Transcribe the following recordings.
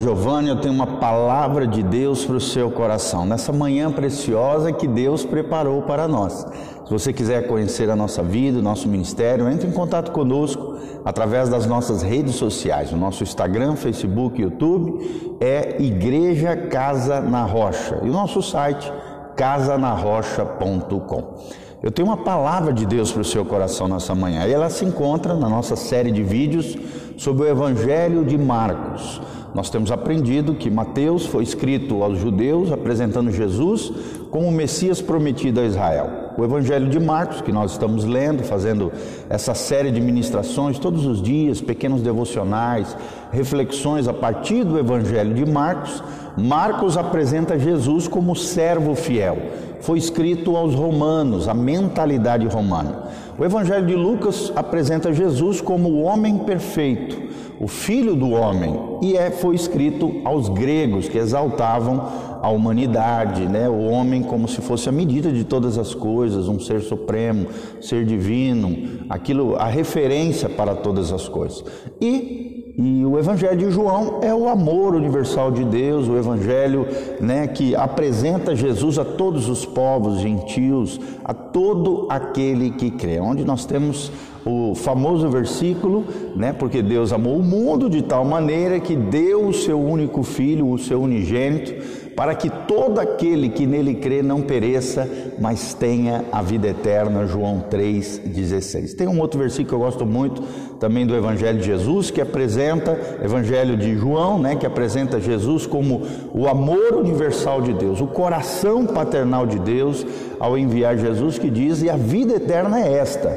Giovanni, eu tenho uma palavra de Deus para o seu coração, nessa manhã preciosa que Deus preparou para nós. Se você quiser conhecer a nossa vida, o nosso ministério, entre em contato conosco através das nossas redes sociais. O nosso Instagram, Facebook, YouTube é Igreja Casa na Rocha e o nosso site casanarrocha.com. Eu tenho uma palavra de Deus para o seu coração nessa manhã e ela se encontra na nossa série de vídeos sobre o Evangelho de Marcos. Nós temos aprendido que Mateus foi escrito aos judeus apresentando Jesus como o Messias prometido a Israel. O Evangelho de Marcos, que nós estamos lendo, fazendo essa série de ministrações todos os dias, pequenos devocionais, reflexões a partir do Evangelho de Marcos, Marcos apresenta Jesus como servo fiel. Foi escrito aos romanos, a mentalidade romana. O Evangelho de Lucas apresenta Jesus como o homem perfeito o Filho do Homem, e é, foi escrito aos gregos que exaltavam a humanidade, né? o homem como se fosse a medida de todas as coisas, um ser supremo, ser divino, aquilo, a referência para todas as coisas. E e o Evangelho de João é o amor universal de Deus, o Evangelho né, que apresenta Jesus a todos os povos gentios, a todo aquele que crê. Onde nós temos o famoso versículo, né? Porque Deus amou o mundo de tal maneira que deu o seu único filho, o seu unigênito, para que todo aquele que nele crê não pereça, mas tenha a vida eterna. João 3:16. Tem um outro versículo que eu gosto muito, também do Evangelho de Jesus, que apresenta Evangelho de João, né, que apresenta Jesus como o amor universal de Deus, o coração paternal de Deus ao enviar Jesus que diz: "E a vida eterna é esta: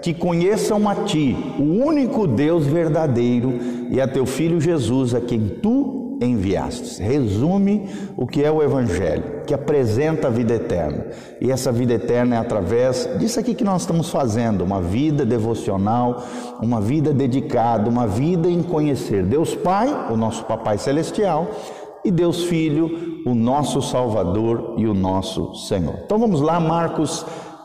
que conheçam a Ti, o único Deus verdadeiro, e a Teu Filho Jesus, a quem Tu enviastes. Resume o que é o Evangelho, que apresenta a vida eterna. E essa vida eterna é através disso aqui que nós estamos fazendo, uma vida devocional, uma vida dedicada, uma vida em conhecer Deus Pai, o nosso Papai Celestial, e Deus Filho, o nosso Salvador e o nosso Senhor. Então vamos lá, Marcos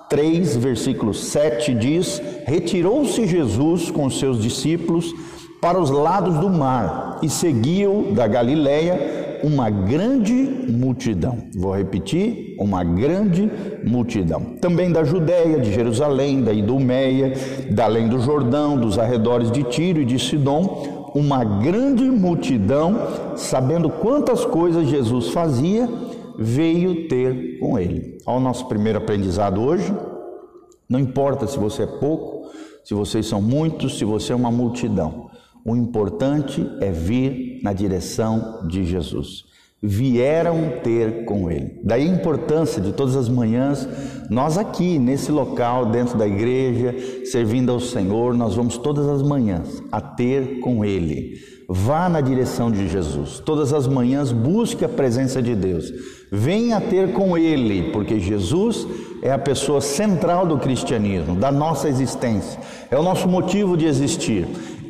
3, versículo 7 diz: Retirou-se Jesus com seus discípulos para os lados do mar e seguiu da Galileia uma grande multidão. Vou repetir: uma grande multidão. Também da Judéia, de Jerusalém, da Idumeia, da além do Jordão, dos arredores de Tiro e de Sidom, uma grande multidão, sabendo quantas coisas Jesus fazia, veio ter com ele. Ao nosso primeiro aprendizado hoje, não importa se você é pouco, se vocês são muitos, se você é uma multidão. O importante é vir na direção de Jesus. Vieram ter com Ele. Daí a importância de todas as manhãs, nós aqui nesse local, dentro da igreja, servindo ao Senhor, nós vamos todas as manhãs a ter com Ele. Vá na direção de Jesus. Todas as manhãs busque a presença de Deus. Venha ter com Ele, porque Jesus é a pessoa central do cristianismo, da nossa existência, é o nosso motivo de existir.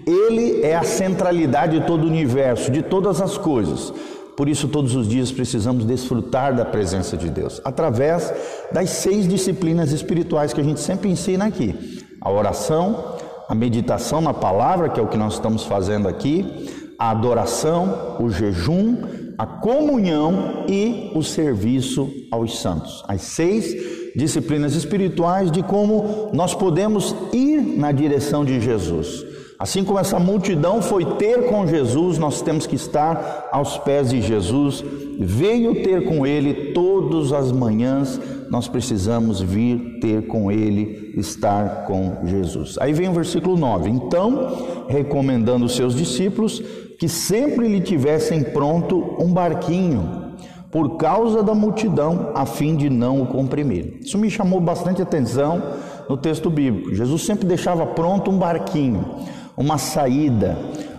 Ele é a centralidade de todo o universo, de todas as coisas. Por isso, todos os dias precisamos desfrutar da presença de Deus, através das seis disciplinas espirituais que a gente sempre ensina aqui: a oração, a meditação na palavra, que é o que nós estamos fazendo aqui, a adoração, o jejum, a comunhão e o serviço aos santos. As seis disciplinas espirituais de como nós podemos ir na direção de Jesus. Assim como essa multidão foi ter com Jesus, nós temos que estar aos pés de Jesus. Veio ter com Ele todas as manhãs, nós precisamos vir ter com Ele, estar com Jesus. Aí vem o versículo 9: Então, recomendando os seus discípulos que sempre lhe tivessem pronto um barquinho por causa da multidão, a fim de não o comprimir. Isso me chamou bastante atenção no texto bíblico. Jesus sempre deixava pronto um barquinho, uma saída.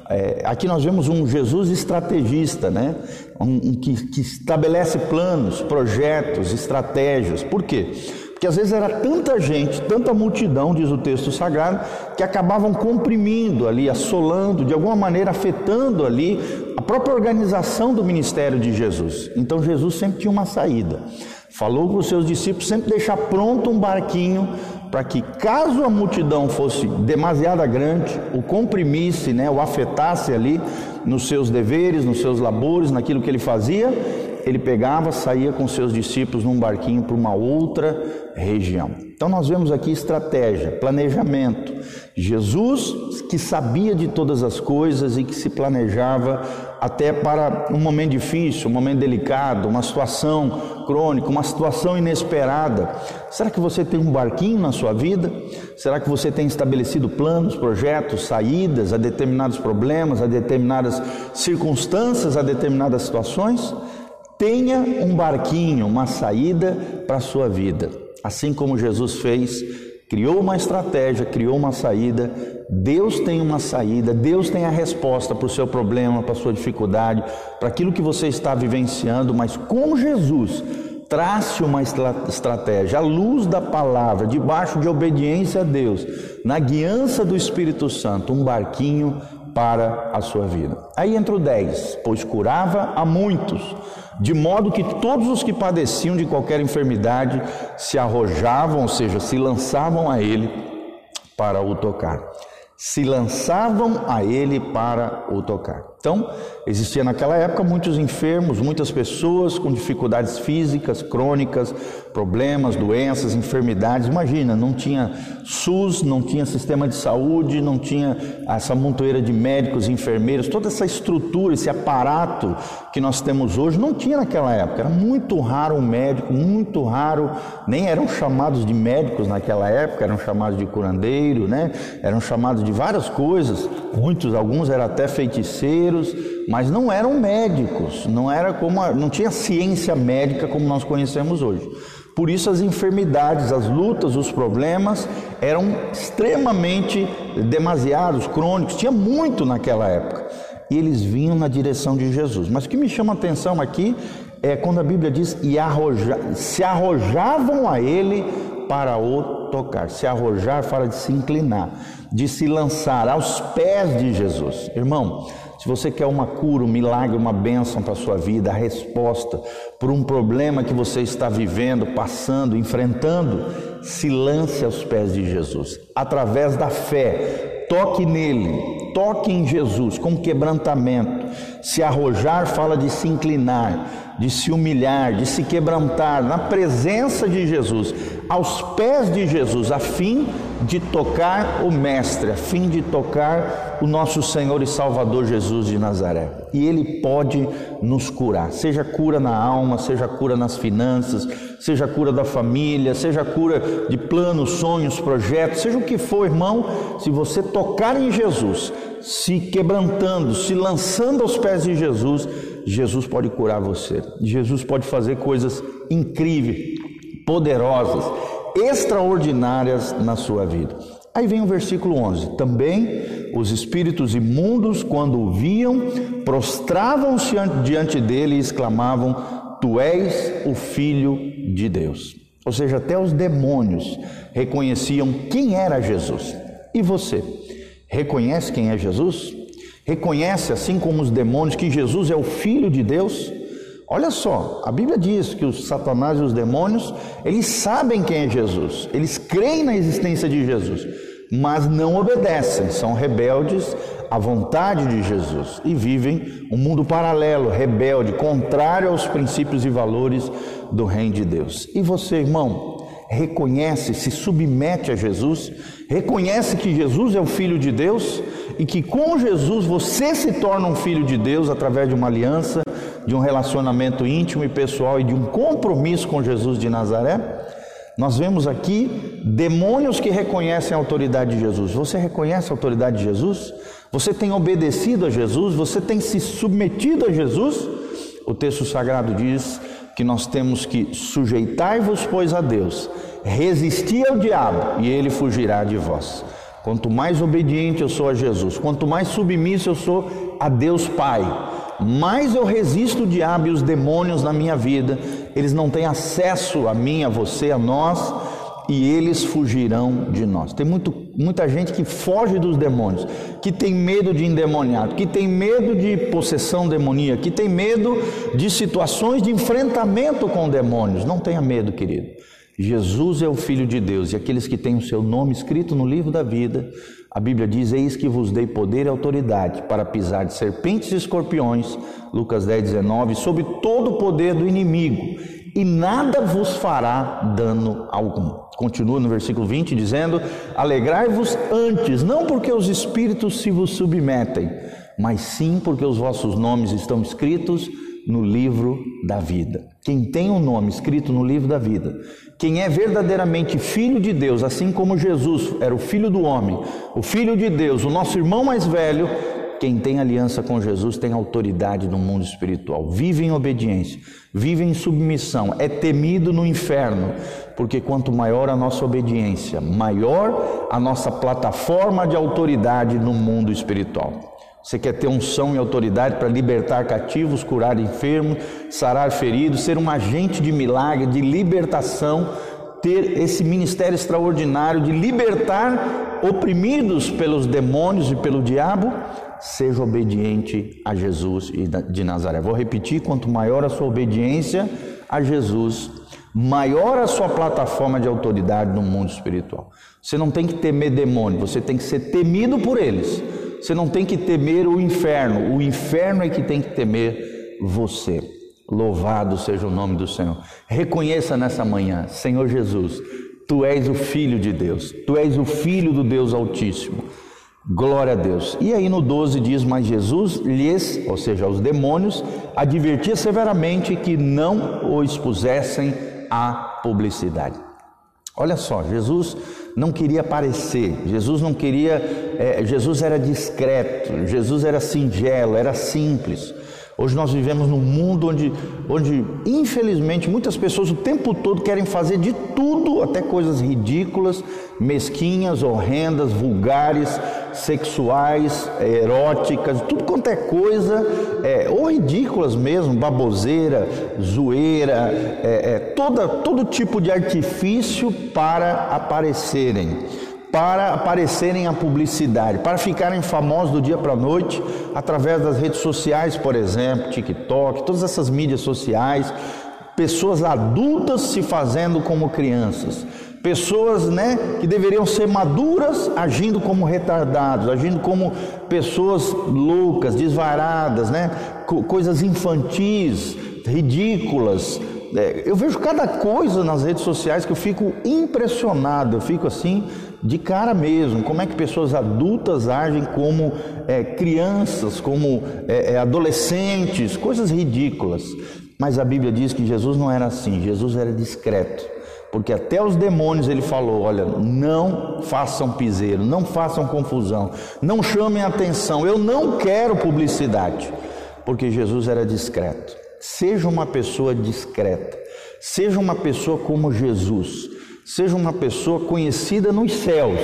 É, aqui nós vemos um Jesus estrategista, né? Um, um que, que estabelece planos, projetos, estratégias. Por quê? Porque às vezes era tanta gente, tanta multidão, diz o texto sagrado, que acabavam comprimindo ali, assolando, de alguma maneira afetando ali a própria organização do ministério de Jesus. Então Jesus sempre tinha uma saída. Falou para os seus discípulos sempre deixar pronto um barquinho para que, caso a multidão fosse demasiada grande, o comprimisse, né, o afetasse ali, nos seus deveres, nos seus labores, naquilo que ele fazia, ele pegava, saía com seus discípulos num barquinho para uma outra região. Então nós vemos aqui estratégia, planejamento. Jesus que sabia de todas as coisas e que se planejava até para um momento difícil, um momento delicado, uma situação crônica, uma situação inesperada. Será que você tem um barquinho na sua vida? Será que você tem estabelecido planos, projetos, saídas a determinados problemas, a determinadas circunstâncias, a determinadas situações? Tenha um barquinho, uma saída para a sua vida. Assim como Jesus fez, criou uma estratégia, criou uma saída. Deus tem uma saída, Deus tem a resposta para o seu problema, para a sua dificuldade, para aquilo que você está vivenciando, mas com Jesus, trace uma estratégia, à luz da palavra, debaixo de obediência a Deus, na guiança do Espírito Santo, um barquinho para a sua vida. Aí entra o 10, pois curava a muitos, de modo que todos os que padeciam de qualquer enfermidade se arrojavam, ou seja, se lançavam a ele para o tocar se lançavam a ele para o tocar. Então, existia naquela época muitos enfermos, muitas pessoas com dificuldades físicas, crônicas, problemas, doenças, enfermidades. Imagina, não tinha SUS, não tinha sistema de saúde, não tinha essa montoeira de médicos, enfermeiros, toda essa estrutura, esse aparato que nós temos hoje, não tinha naquela época. Era muito raro um médico, muito raro, nem eram chamados de médicos naquela época, eram chamados de curandeiro, né? Eram chamados de várias coisas, muitos, alguns eram até feiticeiros, mas não eram médicos, não era como a, não tinha ciência médica como nós conhecemos hoje. Por isso as enfermidades, as lutas, os problemas eram extremamente demasiados, crônicos, tinha muito naquela época. E eles vinham na direção de Jesus. Mas o que me chama a atenção aqui é quando a Bíblia diz e arroja, se arrojavam a ele para o tocar. Se arrojar fala de se inclinar, de se lançar aos pés de Jesus. Irmão, se você quer uma cura, um milagre, uma bênção para a sua vida, a resposta por um problema que você está vivendo, passando, enfrentando, se lance aos pés de Jesus. Através da fé, toque nele, toque em Jesus com quebrantamento. Se arrojar fala de se inclinar, de se humilhar, de se quebrantar na presença de Jesus, aos pés de Jesus, a fim de tocar o Mestre, a fim de tocar o nosso Senhor e Salvador Jesus de Nazaré. E Ele pode nos curar, seja cura na alma, seja cura nas finanças, seja cura da família, seja cura de planos, sonhos, projetos, seja o que for, irmão, se você tocar em Jesus, se quebrantando, se lançando aos pés de Jesus, Jesus pode curar você. Jesus pode fazer coisas incríveis, poderosas extraordinárias na sua vida. Aí vem o versículo 11: Também os espíritos imundos, quando o viam, prostravam-se diante dele e exclamavam: Tu és o Filho de Deus. Ou seja, até os demônios reconheciam quem era Jesus. E você, reconhece quem é Jesus? Reconhece, assim como os demônios, que Jesus é o Filho de Deus? Olha só, a Bíblia diz que os satanás e os demônios, eles sabem quem é Jesus, eles creem na existência de Jesus, mas não obedecem, são rebeldes à vontade de Jesus e vivem um mundo paralelo, rebelde, contrário aos princípios e valores do reino de Deus. E você, irmão, reconhece, se submete a Jesus, reconhece que Jesus é o Filho de Deus e que com Jesus você se torna um filho de Deus através de uma aliança de um relacionamento íntimo e pessoal e de um compromisso com Jesus de Nazaré, nós vemos aqui demônios que reconhecem a autoridade de Jesus. Você reconhece a autoridade de Jesus? Você tem obedecido a Jesus? Você tem se submetido a Jesus? O texto sagrado diz que nós temos que sujeitar-vos, pois, a Deus, resistir ao diabo e ele fugirá de vós. Quanto mais obediente eu sou a Jesus, quanto mais submisso eu sou a Deus Pai, mais eu resisto o diabo e os demônios na minha vida, eles não têm acesso a mim, a você, a nós, e eles fugirão de nós. Tem muito, muita gente que foge dos demônios, que tem medo de endemoniado, que tem medo de possessão demoníaca, que tem medo de situações de enfrentamento com demônios. Não tenha medo, querido. Jesus é o Filho de Deus e aqueles que têm o seu nome escrito no livro da vida A Bíblia diz: Eis que vos dei poder e autoridade para pisar de serpentes e escorpiões, Lucas 10, 19, sobre todo o poder do inimigo, e nada vos fará dano algum. Continua no versículo 20 dizendo: Alegrai-vos antes, não porque os espíritos se vos submetem, mas sim porque os vossos nomes estão escritos no livro da vida. Quem tem o um nome escrito no livro da vida, quem é verdadeiramente filho de Deus, assim como Jesus era o filho do homem, o filho de Deus, o nosso irmão mais velho, quem tem aliança com Jesus tem autoridade no mundo espiritual, vive em obediência, vive em submissão, é temido no inferno, porque quanto maior a nossa obediência, maior a nossa plataforma de autoridade no mundo espiritual. Você quer ter unção e autoridade para libertar cativos, curar enfermos, sarar feridos, ser um agente de milagre, de libertação, ter esse ministério extraordinário de libertar oprimidos pelos demônios e pelo diabo? Seja obediente a Jesus de Nazaré. Vou repetir: quanto maior a sua obediência a Jesus, maior a sua plataforma de autoridade no mundo espiritual. Você não tem que temer demônios, você tem que ser temido por eles. Você não tem que temer o inferno, o inferno é que tem que temer você. Louvado seja o nome do Senhor. Reconheça nessa manhã, Senhor Jesus, tu és o Filho de Deus, tu és o Filho do Deus Altíssimo. Glória a Deus. E aí no 12 diz: Mas Jesus lhes, ou seja, aos demônios, advertia severamente que não o expusessem à publicidade. Olha só, Jesus não queria aparecer, Jesus não queria, é, Jesus era discreto, Jesus era singelo, era simples. Hoje nós vivemos num mundo onde, onde, infelizmente, muitas pessoas o tempo todo querem fazer de tudo, até coisas ridículas, mesquinhas, horrendas, vulgares, sexuais, eróticas, tudo quanto é coisa, é, ou ridículas mesmo, baboseira, zoeira, é, é, toda, todo tipo de artifício para aparecerem para aparecerem a publicidade, para ficarem famosos do dia para a noite, através das redes sociais, por exemplo, TikTok, todas essas mídias sociais, pessoas adultas se fazendo como crianças, pessoas né, que deveriam ser maduras agindo como retardados, agindo como pessoas loucas, desvaradas, né, coisas infantis, ridículas. É, eu vejo cada coisa nas redes sociais que eu fico impressionado, eu fico assim de cara mesmo, como é que pessoas adultas agem como é, crianças, como é, é, adolescentes, coisas ridículas. Mas a Bíblia diz que Jesus não era assim, Jesus era discreto, porque até os demônios ele falou: olha, não façam piseiro, não façam confusão, não chamem atenção, eu não quero publicidade, porque Jesus era discreto. Seja uma pessoa discreta, seja uma pessoa como Jesus. Seja uma pessoa conhecida nos céus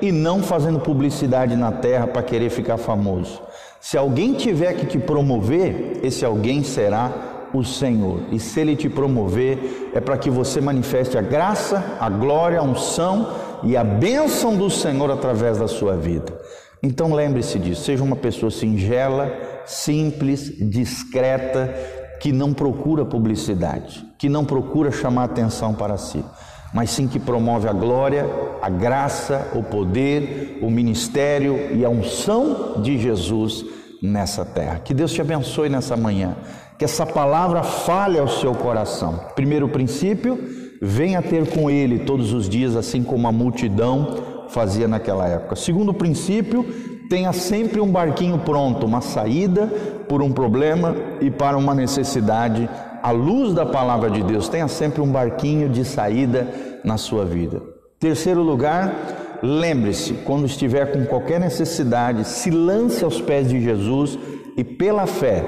e não fazendo publicidade na terra para querer ficar famoso. Se alguém tiver que te promover, esse alguém será o Senhor. E se ele te promover, é para que você manifeste a graça, a glória, a unção e a bênção do Senhor através da sua vida. Então lembre-se disso, seja uma pessoa singela, simples, discreta, que não procura publicidade, que não procura chamar atenção para si mas sim que promove a glória, a graça, o poder, o ministério e a unção de Jesus nessa terra. Que Deus te abençoe nessa manhã, que essa palavra fale ao seu coração. Primeiro princípio, venha ter com Ele todos os dias, assim como a multidão fazia naquela época. Segundo princípio, tenha sempre um barquinho pronto, uma saída por um problema e para uma necessidade à luz da palavra de Deus, tenha sempre um barquinho de saída na sua vida. Terceiro lugar, lembre-se, quando estiver com qualquer necessidade, se lance aos pés de Jesus e pela fé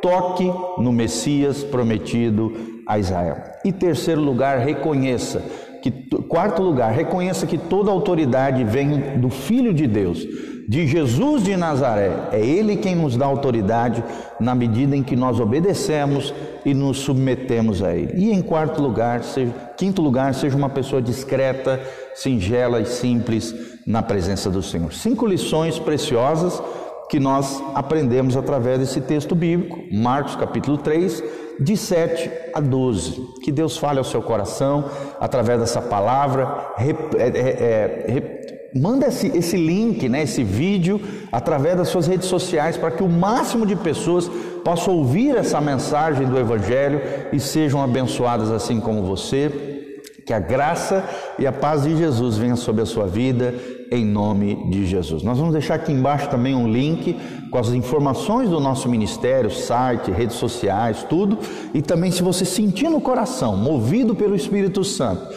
toque no Messias prometido a Israel. E terceiro lugar, reconheça que quarto lugar, reconheça que toda autoridade vem do Filho de Deus de Jesus de Nazaré. É Ele quem nos dá autoridade na medida em que nós obedecemos e nos submetemos a Ele. E em quarto lugar, seja, quinto lugar, seja uma pessoa discreta, singela e simples na presença do Senhor. Cinco lições preciosas que nós aprendemos através desse texto bíblico, Marcos capítulo 3, de 7 a 12. Que Deus fale ao seu coração através dessa palavra. Rep, é, é, é, manda esse, esse link, né, esse vídeo, através das suas redes sociais, para que o máximo de pessoas possam ouvir essa mensagem do Evangelho e sejam abençoadas assim como você. Que a graça e a paz de Jesus venha sobre a sua vida, em nome de Jesus. Nós vamos deixar aqui embaixo também um link com as informações do nosso ministério, site, redes sociais, tudo. E também, se você sentir no coração, movido pelo Espírito Santo,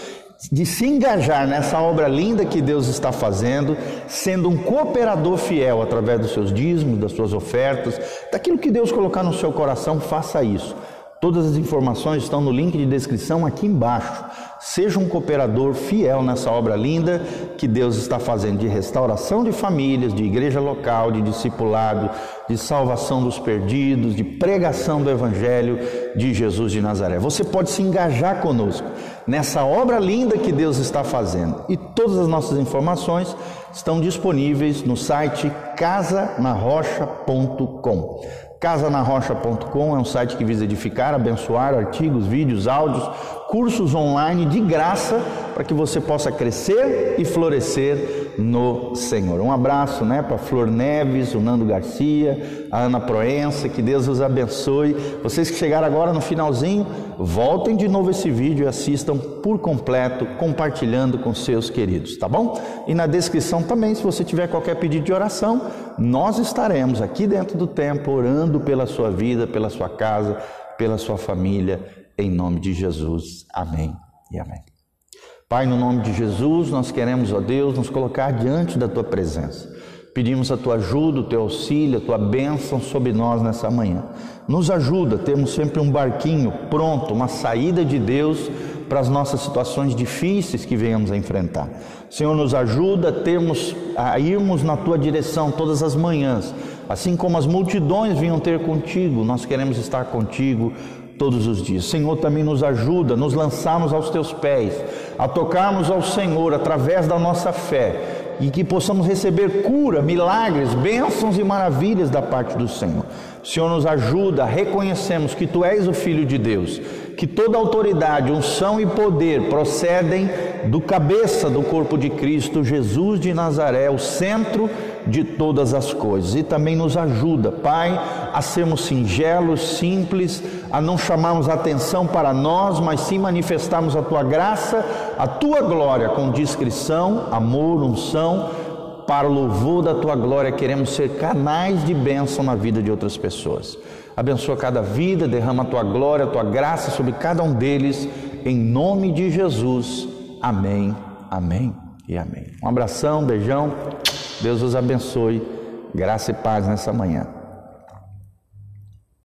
de se engajar nessa obra linda que Deus está fazendo, sendo um cooperador fiel através dos seus dízimos, das suas ofertas, daquilo que Deus colocar no seu coração, faça isso. Todas as informações estão no link de descrição aqui embaixo. Seja um cooperador fiel nessa obra linda que Deus está fazendo de restauração de famílias, de igreja local, de discipulado, de salvação dos perdidos, de pregação do Evangelho de Jesus de Nazaré. Você pode se engajar conosco nessa obra linda que Deus está fazendo. E todas as nossas informações estão disponíveis no site casanarrocha.com. Casanarrocha.com é um site que visa edificar, abençoar artigos, vídeos, áudios, cursos online de graça para que você possa crescer e florescer no Senhor. Um abraço, né, para Flor Neves, o Nando Garcia, a Ana Proença, que Deus os abençoe. Vocês que chegaram agora no finalzinho, voltem de novo esse vídeo e assistam por completo, compartilhando com seus queridos, tá bom? E na descrição também, se você tiver qualquer pedido de oração, nós estaremos aqui dentro do templo orando pela sua vida, pela sua casa, pela sua família, em nome de Jesus. Amém e amém. Pai, no nome de Jesus, nós queremos, ó Deus, nos colocar diante da tua presença. Pedimos a tua ajuda, o teu auxílio, a tua bênção sobre nós nessa manhã. Nos ajuda, temos sempre um barquinho pronto, uma saída de Deus para as nossas situações difíceis que venhamos a enfrentar. Senhor, nos ajuda a, a irmos na tua direção todas as manhãs, assim como as multidões vinham ter contigo, nós queremos estar contigo todos os dias. Senhor, também nos ajuda, nos lançarmos aos teus pés, a tocarmos ao Senhor através da nossa fé e que possamos receber cura, milagres, bênçãos e maravilhas da parte do Senhor. Senhor nos ajuda, reconhecemos que Tu és o Filho de Deus, que toda autoridade, unção e poder procedem do cabeça do corpo de Cristo, Jesus de Nazaré, o centro de todas as coisas. E também nos ajuda, Pai, a sermos singelos, simples, a não chamarmos atenção para nós, mas sim manifestarmos a tua graça, a tua glória com discrição, amor, unção, para o louvor da tua glória, queremos ser canais de bênção na vida de outras pessoas. Abençoa cada vida, derrama a tua glória, a tua graça sobre cada um deles, em nome de Jesus. Amém, amém e amém. Um abração, um beijão. Deus os abençoe. Graça e paz nessa manhã.